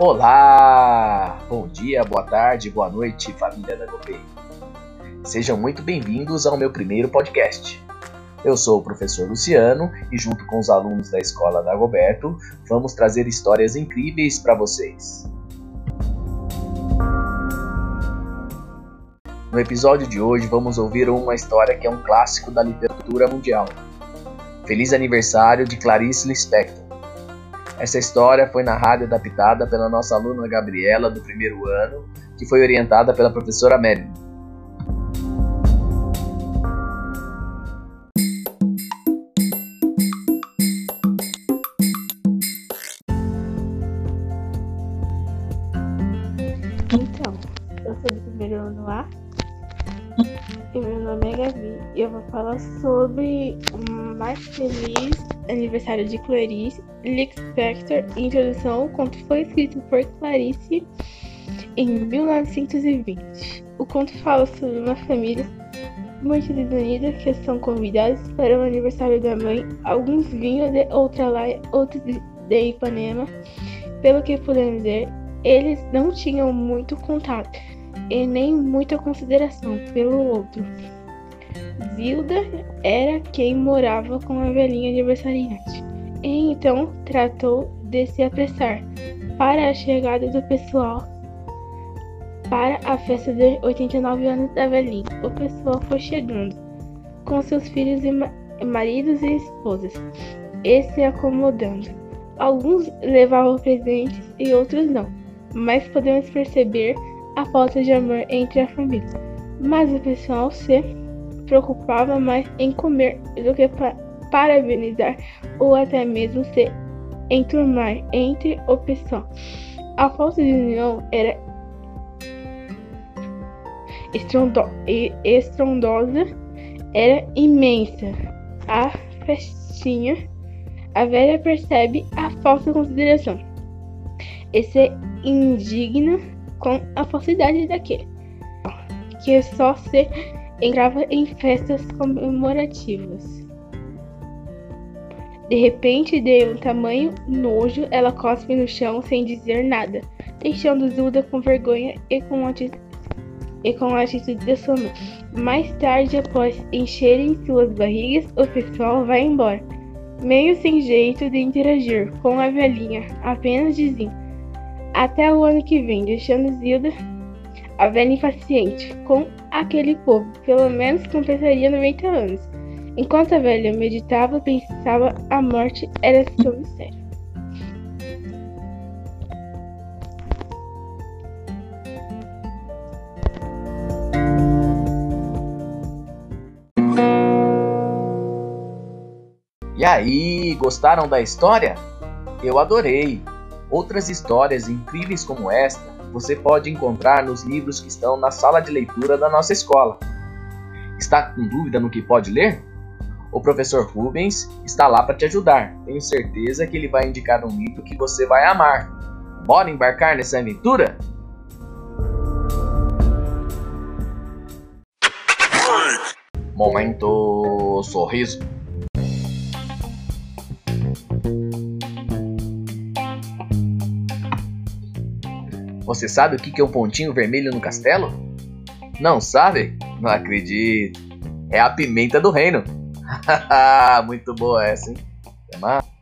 Olá! Bom dia, boa tarde, boa noite, família da Gopei. Sejam muito bem-vindos ao meu primeiro podcast. Eu sou o professor Luciano e, junto com os alunos da escola da Goberto, vamos trazer histórias incríveis para vocês. No episódio de hoje, vamos ouvir uma história que é um clássico da literatura mundial. Feliz aniversário de Clarice Lispector. Essa história foi narrada e adaptada pela nossa aluna Gabriela, do primeiro ano, que foi orientada pela professora Melly. Então, eu sou do primeiro ano A e meu nome é Gabi e eu vou falar sobre o mais feliz aniversário de Clarice Lispector, introdução ao conto foi escrito por Clarice em 1920. O conto fala sobre uma família muito desunida que são convidados para o aniversário da mãe. Alguns vinham de Outralaia, outros de Ipanema. Pelo que podemos ver, eles não tinham muito contato e nem muita consideração pelo outro. Zilda era quem morava com a velhinha aniversariante, e então tratou de se apressar para a chegada do pessoal para a festa de 89 anos da velhinha. O pessoal foi chegando, com seus filhos e ma maridos e esposas, e se acomodando. Alguns levavam presentes e outros não, mas podemos perceber a falta de amor entre a família. Mas o pessoal se preocupava mais em comer do que pa parabenizar ou até mesmo se enturmar entre o pessoal. A falta de união era estrondo estrondosa, era imensa. A festinha, a velha percebe a falta de consideração e se indigna com a falsidade daquele que só se entrava em festas comemorativas. De repente, de um tamanho nojo, ela cospe no chão sem dizer nada, deixando Zuda com vergonha e com, e com a atitude de sua mãe. Mais tarde, após encherem suas barrigas, o pessoal vai embora, meio sem jeito de interagir com a velhinha, apenas dizem até o ano que vem, deixando Zilda, a velha impaciente, com aquele povo, pelo menos completaria 90 anos. Enquanto a velha meditava, pensava, a morte era seu mistério. E aí, gostaram da história? Eu adorei! Outras histórias incríveis como esta você pode encontrar nos livros que estão na sala de leitura da nossa escola. Está com dúvida no que pode ler? O professor Rubens está lá para te ajudar. Tenho certeza que ele vai indicar um livro que você vai amar. Bora embarcar nessa aventura? Momento sorriso. Você sabe o que é um pontinho vermelho no castelo? Não sabe? Não acredito. É a pimenta do reino. Muito boa essa, hein? Até mais.